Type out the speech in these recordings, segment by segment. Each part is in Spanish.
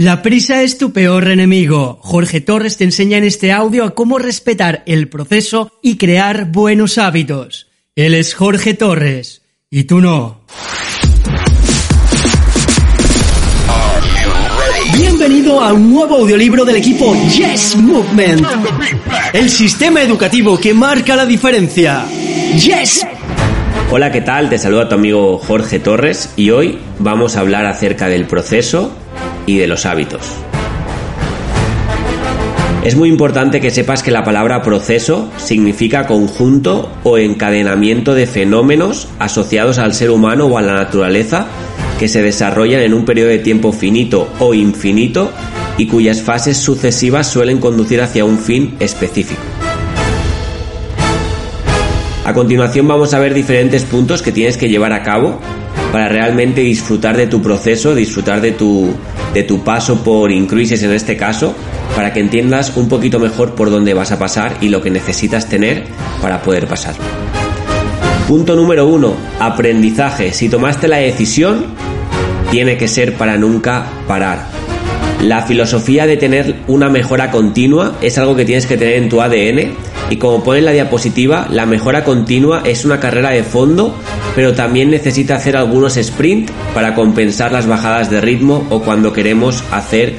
La prisa es tu peor enemigo. Jorge Torres te enseña en este audio a cómo respetar el proceso y crear buenos hábitos. Él es Jorge Torres y tú no. Bienvenido a un nuevo audiolibro del equipo Yes Movement. El sistema educativo que marca la diferencia. Yes. Hola, ¿qué tal? Te saluda tu amigo Jorge Torres y hoy vamos a hablar acerca del proceso y de los hábitos. Es muy importante que sepas que la palabra proceso significa conjunto o encadenamiento de fenómenos asociados al ser humano o a la naturaleza que se desarrollan en un periodo de tiempo finito o infinito y cuyas fases sucesivas suelen conducir hacia un fin específico. A continuación vamos a ver diferentes puntos que tienes que llevar a cabo para realmente disfrutar de tu proceso, disfrutar de tu, de tu paso por Incruises en este caso, para que entiendas un poquito mejor por dónde vas a pasar y lo que necesitas tener para poder pasarlo. Punto número uno, aprendizaje. Si tomaste la decisión, tiene que ser para nunca parar. La filosofía de tener una mejora continua es algo que tienes que tener en tu ADN y como pone en la diapositiva, la mejora continua es una carrera de fondo, pero también necesita hacer algunos sprint para compensar las bajadas de ritmo o cuando queremos hacer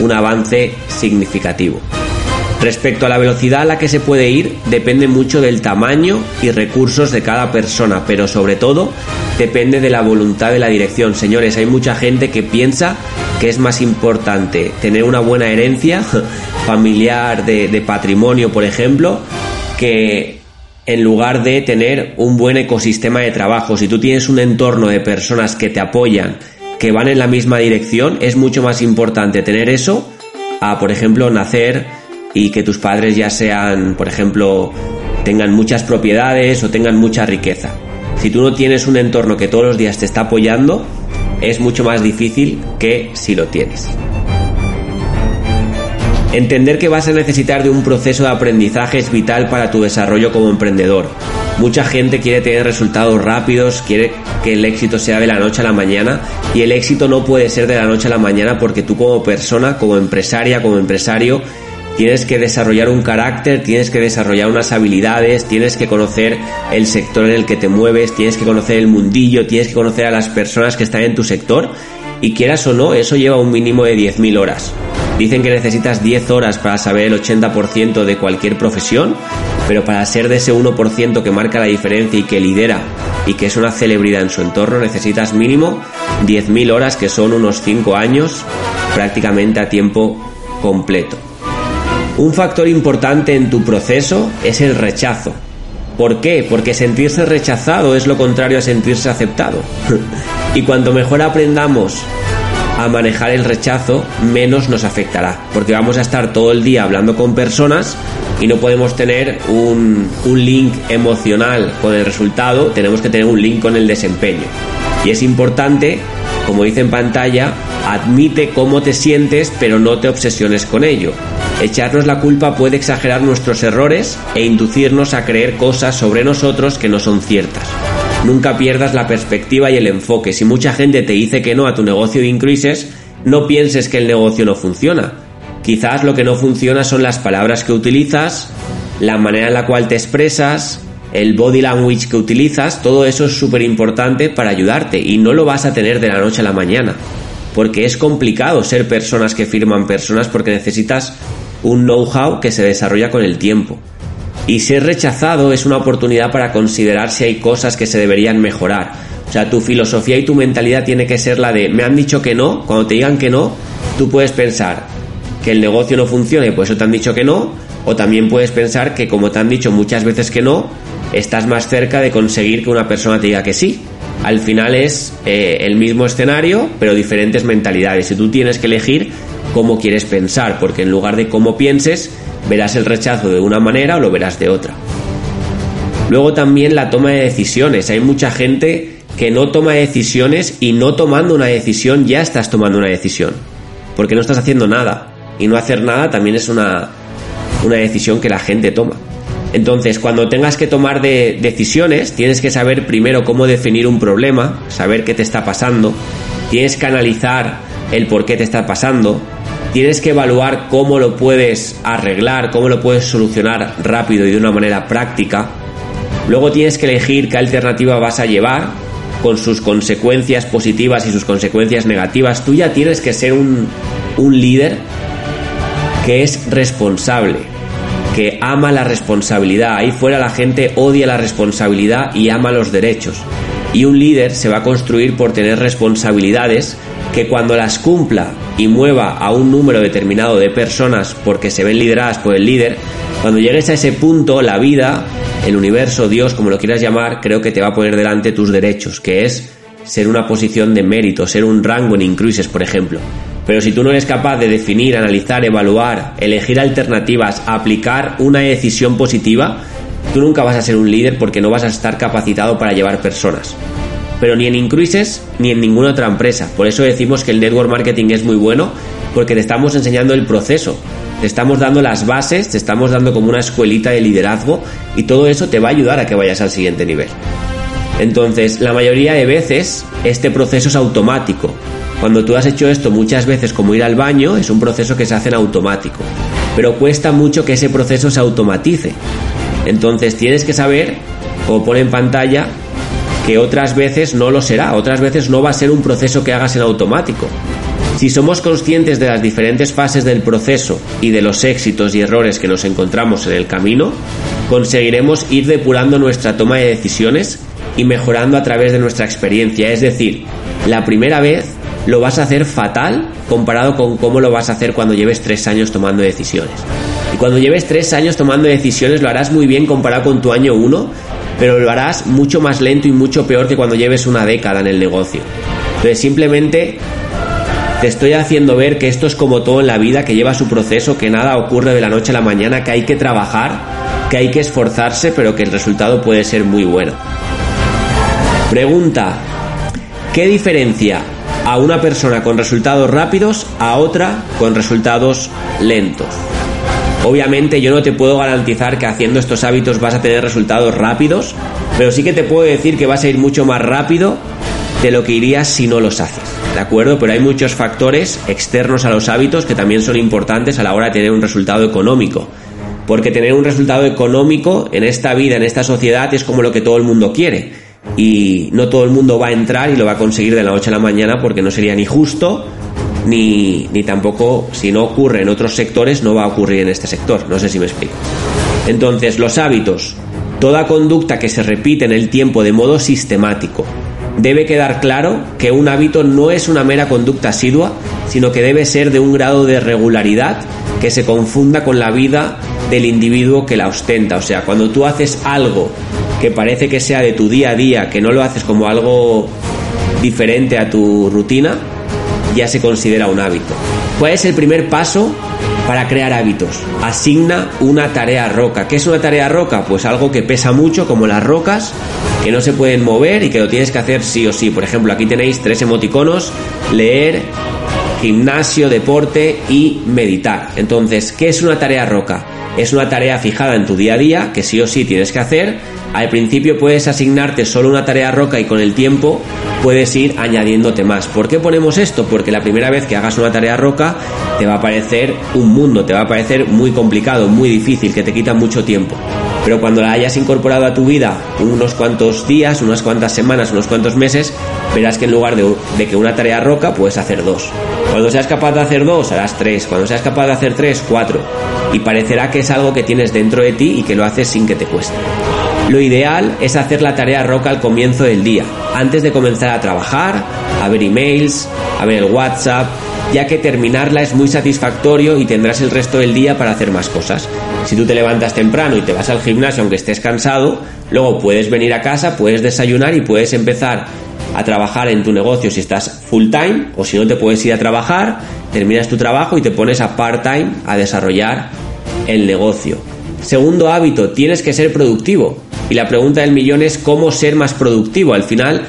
un avance significativo. Respecto a la velocidad a la que se puede ir, depende mucho del tamaño y recursos de cada persona, pero sobre todo depende de la voluntad de la dirección. Señores, hay mucha gente que piensa que es más importante tener una buena herencia familiar de, patrimonio, por ejemplo, que en lugar de tener un buen ecosistema de trabajo. Si tú tienes un entorno de personas que te apoyan, que van en la misma dirección, es mucho más importante tener eso a, por ejemplo, nacer y que tus padres ya sean, por ejemplo, tengan muchas propiedades o tengan mucha riqueza. Si tú no tienes un entorno que todos los días te está apoyando, es mucho más difícil que si lo tienes. Entender que vas a necesitar de un proceso de aprendizaje es vital para tu desarrollo como emprendedor. Mucha gente quiere tener resultados rápidos, quiere que el éxito sea de la noche a la mañana y el éxito no puede ser de la noche a la mañana porque tú como persona, como empresaria, como empresario, tienes que desarrollar un carácter, tienes que desarrollar unas habilidades, tienes que conocer el sector en el que te mueves, tienes que conocer el mundillo, tienes que conocer a las personas que están en tu sector y quieras o no, eso lleva un mínimo de 10.000 horas. Dicen que necesitas 10 horas para saber el 80% de cualquier profesión, pero para ser de ese 1% que marca la diferencia y que lidera y que es una celebridad en su entorno, necesitas mínimo 10.000 horas, que son unos 5 años prácticamente a tiempo completo. Un factor importante en tu proceso es el rechazo. ¿Por qué? Porque sentirse rechazado es lo contrario a sentirse aceptado. y cuanto mejor aprendamos a manejar el rechazo, menos nos afectará. Porque vamos a estar todo el día hablando con personas y no podemos tener un, un link emocional con el resultado, tenemos que tener un link con el desempeño. Y es importante, como dice en pantalla, admite cómo te sientes, pero no te obsesiones con ello. Echarnos la culpa puede exagerar nuestros errores e inducirnos a creer cosas sobre nosotros que no son ciertas. Nunca pierdas la perspectiva y el enfoque. Si mucha gente te dice que no a tu negocio de increases, no pienses que el negocio no funciona. Quizás lo que no funciona son las palabras que utilizas, la manera en la cual te expresas, el body language que utilizas, todo eso es súper importante para ayudarte y no lo vas a tener de la noche a la mañana. Porque es complicado ser personas que firman personas porque necesitas un know-how que se desarrolla con el tiempo. Y ser rechazado es una oportunidad para considerar si hay cosas que se deberían mejorar. O sea, tu filosofía y tu mentalidad tiene que ser la de me han dicho que no, cuando te digan que no, tú puedes pensar que el negocio no funciona y por eso te han dicho que no, o también puedes pensar que como te han dicho muchas veces que no, estás más cerca de conseguir que una persona te diga que sí. Al final es eh, el mismo escenario, pero diferentes mentalidades. Y tú tienes que elegir cómo quieres pensar, porque en lugar de cómo pienses, verás el rechazo de una manera o lo verás de otra. Luego también la toma de decisiones. Hay mucha gente que no toma decisiones y no tomando una decisión ya estás tomando una decisión, porque no estás haciendo nada. Y no hacer nada también es una, una decisión que la gente toma. Entonces, cuando tengas que tomar de decisiones, tienes que saber primero cómo definir un problema, saber qué te está pasando, tienes que analizar el por qué te está pasando, tienes que evaluar cómo lo puedes arreglar, cómo lo puedes solucionar rápido y de una manera práctica. Luego tienes que elegir qué alternativa vas a llevar con sus consecuencias positivas y sus consecuencias negativas. Tú ya tienes que ser un, un líder que es responsable, que ama la responsabilidad. Ahí fuera la gente odia la responsabilidad y ama los derechos. Y un líder se va a construir por tener responsabilidades que cuando las cumpla y mueva a un número determinado de personas porque se ven lideradas por el líder, cuando llegues a ese punto, la vida, el universo, Dios, como lo quieras llamar, creo que te va a poner delante tus derechos, que es ser una posición de mérito, ser un rango en incruises, por ejemplo. Pero si tú no eres capaz de definir, analizar, evaluar, elegir alternativas, aplicar una decisión positiva, tú nunca vas a ser un líder porque no vas a estar capacitado para llevar personas. Pero ni en Incruises ni en ninguna otra empresa. Por eso decimos que el network marketing es muy bueno porque te estamos enseñando el proceso, te estamos dando las bases, te estamos dando como una escuelita de liderazgo y todo eso te va a ayudar a que vayas al siguiente nivel. Entonces, la mayoría de veces este proceso es automático. Cuando tú has hecho esto muchas veces como ir al baño, es un proceso que se hace en automático. Pero cuesta mucho que ese proceso se automatice. Entonces tienes que saber, como pone en pantalla, que otras veces no lo será, otras veces no va a ser un proceso que hagas en automático. Si somos conscientes de las diferentes fases del proceso y de los éxitos y errores que nos encontramos en el camino, conseguiremos ir depurando nuestra toma de decisiones y mejorando a través de nuestra experiencia. Es decir, la primera vez lo vas a hacer fatal comparado con cómo lo vas a hacer cuando lleves tres años tomando decisiones. Y cuando lleves tres años tomando decisiones lo harás muy bien comparado con tu año uno, pero lo harás mucho más lento y mucho peor que cuando lleves una década en el negocio. Entonces simplemente te estoy haciendo ver que esto es como todo en la vida, que lleva su proceso, que nada ocurre de la noche a la mañana, que hay que trabajar, que hay que esforzarse, pero que el resultado puede ser muy bueno. Pregunta, ¿qué diferencia a una persona con resultados rápidos a otra con resultados lentos? Obviamente yo no te puedo garantizar que haciendo estos hábitos vas a tener resultados rápidos, pero sí que te puedo decir que vas a ir mucho más rápido de lo que irías si no los haces. ¿De acuerdo? Pero hay muchos factores externos a los hábitos que también son importantes a la hora de tener un resultado económico. Porque tener un resultado económico en esta vida, en esta sociedad, es como lo que todo el mundo quiere. Y no todo el mundo va a entrar y lo va a conseguir de la noche a la mañana porque no sería ni justo ni, ni tampoco, si no ocurre en otros sectores, no va a ocurrir en este sector. No sé si me explico. Entonces, los hábitos. Toda conducta que se repite en el tiempo de modo sistemático. Debe quedar claro que un hábito no es una mera conducta asidua, sino que debe ser de un grado de regularidad que se confunda con la vida del individuo que la ostenta. O sea, cuando tú haces algo que parece que sea de tu día a día, que no lo haces como algo diferente a tu rutina, ya se considera un hábito. ¿Cuál es el primer paso para crear hábitos? Asigna una tarea roca. ¿Qué es una tarea roca? Pues algo que pesa mucho, como las rocas, que no se pueden mover y que lo tienes que hacer sí o sí. Por ejemplo, aquí tenéis tres emoticonos, leer, gimnasio, deporte y meditar. Entonces, ¿qué es una tarea roca? Es una tarea fijada en tu día a día que sí o sí tienes que hacer. Al principio puedes asignarte solo una tarea roca y con el tiempo puedes ir añadiéndote más. ¿Por qué ponemos esto? Porque la primera vez que hagas una tarea roca te va a parecer un mundo, te va a parecer muy complicado, muy difícil, que te quita mucho tiempo. Pero cuando la hayas incorporado a tu vida unos cuantos días, unas cuantas semanas, unos cuantos meses, verás que en lugar de, que una tarea roca puedes hacer dos. Cuando seas capaz de hacer dos, harás tres. Cuando seas capaz de hacer tres, cuatro. Y parecerá que es algo que tienes dentro de ti y que lo haces sin que te cueste. Lo ideal es hacer la tarea roca al comienzo del día, antes de comenzar a trabajar, a ver emails, a ver el WhatsApp, ya que terminarla es muy satisfactorio y tendrás el resto del día para hacer más cosas. Si tú te levantas temprano y te vas al gimnasio aunque estés cansado, luego puedes venir a casa, puedes desayunar y puedes empezar a trabajar en tu negocio si estás full time o si no te puedes ir a trabajar, terminas tu trabajo y te pones a part time a desarrollar el negocio. Segundo hábito, tienes que ser productivo. Y la pregunta del millón es cómo ser más productivo. Al final,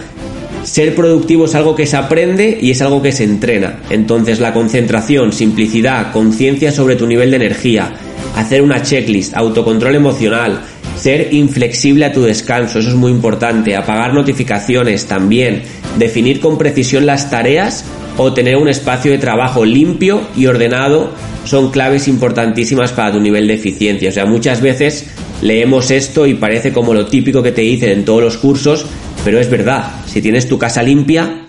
ser productivo es algo que se aprende y es algo que se entrena. Entonces la concentración, simplicidad, conciencia sobre tu nivel de energía, hacer una checklist, autocontrol emocional, ser inflexible a tu descanso, eso es muy importante, apagar notificaciones también, definir con precisión las tareas o tener un espacio de trabajo limpio y ordenado son claves importantísimas para tu nivel de eficiencia. O sea, muchas veces leemos esto y parece como lo típico que te dicen en todos los cursos, pero es verdad, si tienes tu casa limpia,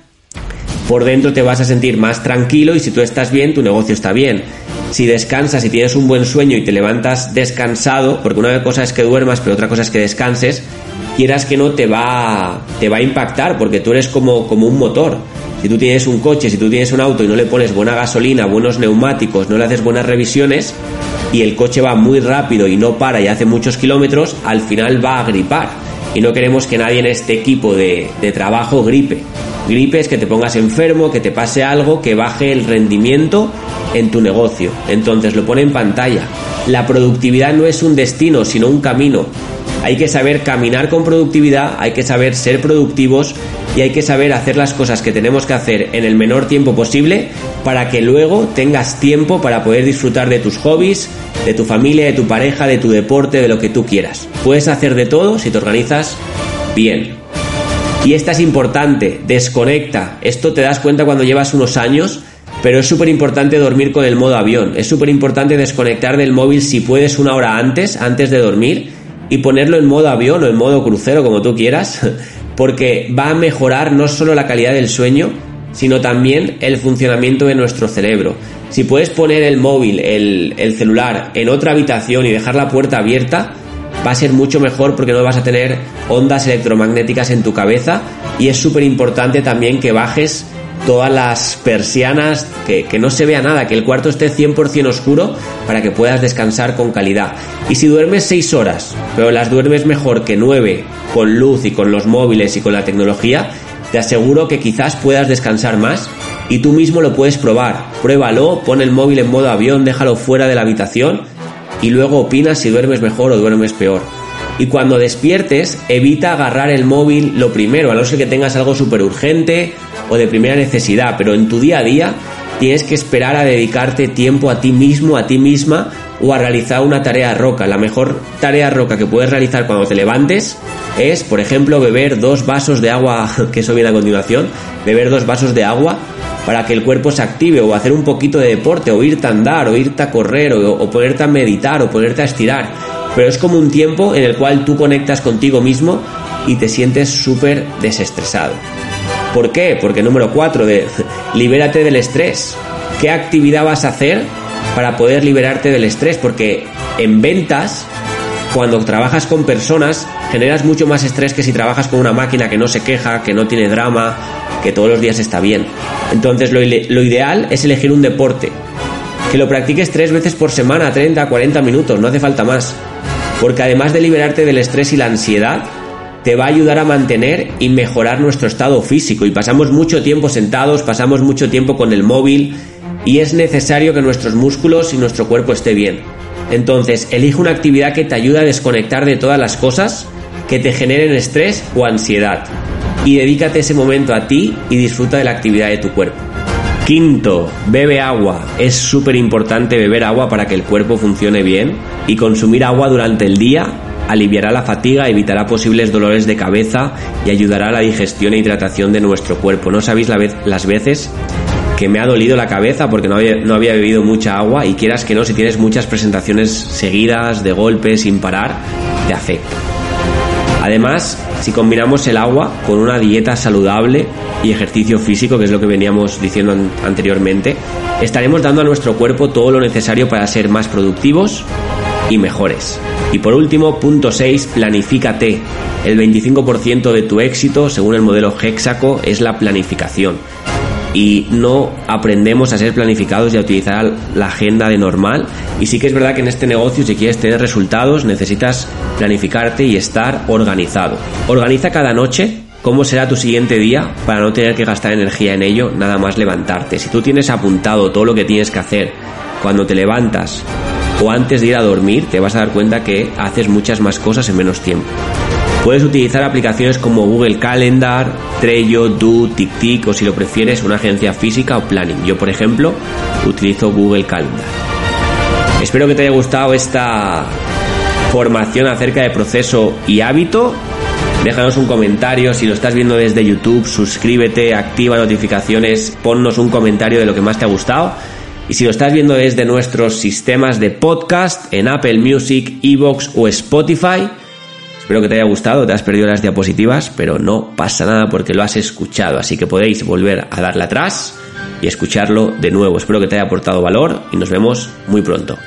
por dentro te vas a sentir más tranquilo y si tú estás bien, tu negocio está bien. Si descansas y tienes un buen sueño y te levantas descansado, porque una cosa es que duermas, pero otra cosa es que descanses, quieras que no te va, te va a impactar, porque tú eres como, como un motor. Si tú tienes un coche, si tú tienes un auto y no le pones buena gasolina, buenos neumáticos, no le haces buenas revisiones y el coche va muy rápido y no para y hace muchos kilómetros, al final va a gripar. Y no queremos que nadie en este equipo de, trabajo gripe. Gripe es que te pongas enfermo, que te pase algo, que baje el rendimiento en tu negocio. Entonces lo pone en pantalla. La productividad no es un destino, sino un camino. Hay que saber caminar con productividad, hay que saber ser productivos y hay que saber hacer las cosas que tenemos que hacer en el menor tiempo posible para que luego tengas tiempo para poder disfrutar de tus hobbies, de tu familia, de tu pareja, de tu deporte, de lo que tú quieras. Puedes hacer de todo si te organizas bien. Y esta es importante, desconecta. Esto te das cuenta cuando llevas unos años, pero es súper importante dormir con el modo avión. Es súper importante desconectar del móvil si puedes una hora antes, antes de dormir y ponerlo en modo avión o en modo crucero, como tú quieras, porque va a mejorar no solo la calidad del sueño, sino también el funcionamiento de nuestro cerebro. Si puedes poner el móvil, el, el, celular en otra habitación y dejar la puerta abierta, va a ser mucho mejor porque no vas a tener ondas electromagnéticas en tu cabeza y es súper importante también que bajes todas las persianas, que, no se vea nada, que el cuarto esté 100% oscuro para que puedas descansar con calidad. Y si duermes 6 horas, pero las duermes mejor que 9 con luz y con los móviles y con la tecnología, te aseguro que quizás puedas descansar más y tú mismo lo puedes probar. Pruébalo, pon el móvil en modo avión, déjalo fuera de la habitación y luego opinas si duermes mejor o duermes peor. Y cuando despiertes, evita agarrar el móvil lo primero, a no ser que tengas algo súper urgente o de primera necesidad, pero en tu día a día tienes que esperar a dedicarte tiempo a ti mismo, a ti misma o a realizar una tarea roca. La mejor tarea roca que puedes realizar cuando te levantes es, por ejemplo, beber dos vasos de agua, que eso viene a continuación, beber dos vasos de agua para que el cuerpo se active o hacer un poquito de deporte o irte a andar o irte a correr o, o ponerte a meditar o ponerte a estirar pero es como un tiempo en el cual tú conectas contigo mismo y te sientes súper desestresado. ¿Por qué? Porque número 4 de libérate del estrés. ¿Qué actividad vas a hacer para poder liberarte del estrés? Porque en ventas, cuando trabajas con personas, generas mucho más estrés que si trabajas con una máquina que no se queja, que no tiene drama, que todos los días está bien. Entonces lo, ideal es elegir un deporte. Que lo practiques tres veces por semana, 30, 40 minutos, no hace falta más porque además de liberarte del estrés y la ansiedad, te va a ayudar a mantener y mejorar nuestro estado físico. Y pasamos mucho tiempo sentados, pasamos mucho tiempo con el móvil y es necesario que nuestros músculos y nuestro cuerpo esté bien. Entonces, elige una actividad que te ayude a desconectar de todas las cosas que te generen estrés o ansiedad. Y dedícate ese momento a ti y disfruta de la actividad de tu cuerpo. Quinto, bebe agua. Es súper importante beber agua para que el cuerpo funcione bien y consumir agua durante el día aliviará la fatiga, evitará posibles dolores de cabeza y ayudará a la digestión e hidratación de nuestro cuerpo. No sabéis las veces que me ha dolido la cabeza porque no había, no había bebido mucha agua y quieras que no, si tienes muchas presentaciones seguidas, de golpe, sin parar, te afecta. Además, si combinamos el agua con una dieta saludable y ejercicio físico, que es lo que veníamos diciendo anteriormente, estaremos dando a nuestro cuerpo todo lo necesario para ser más productivos y mejores. Y por último, punto 6, planifícate. El 25% de tu éxito, según el modelo Hexaco, es la planificación y no aprendemos a ser planificados y a utilizar la agenda de normal. Y sí que es verdad que en este negocio, si quieres tener resultados, necesitas planificarte y estar organizado. Organiza cada noche cómo será tu siguiente día para no tener que gastar energía en ello, nada más levantarte. Si tú tienes apuntado todo lo que tienes que hacer cuando te levantas o antes de ir a dormir, te vas a dar cuenta que haces muchas más cosas en menos tiempo. Puedes utilizar aplicaciones como Google Calendar, Trello, Do, TickTick o si lo prefieres una agencia física o planning. Yo por ejemplo utilizo Google Calendar. Espero que te haya gustado esta formación acerca de proceso y hábito Déjanos un comentario, si lo estás viendo desde YouTube, suscríbete, activa notificaciones, ponnos un comentario de lo que más te ha gustado. Y si lo estás viendo desde nuestros sistemas de podcast en Apple Music, Evox o Spotify, espero que te haya gustado, te has perdido las diapositivas, pero no pasa nada porque lo has escuchado, así que podéis volver a darle atrás y escucharlo de nuevo. Espero que te haya aportado valor y nos vemos muy pronto.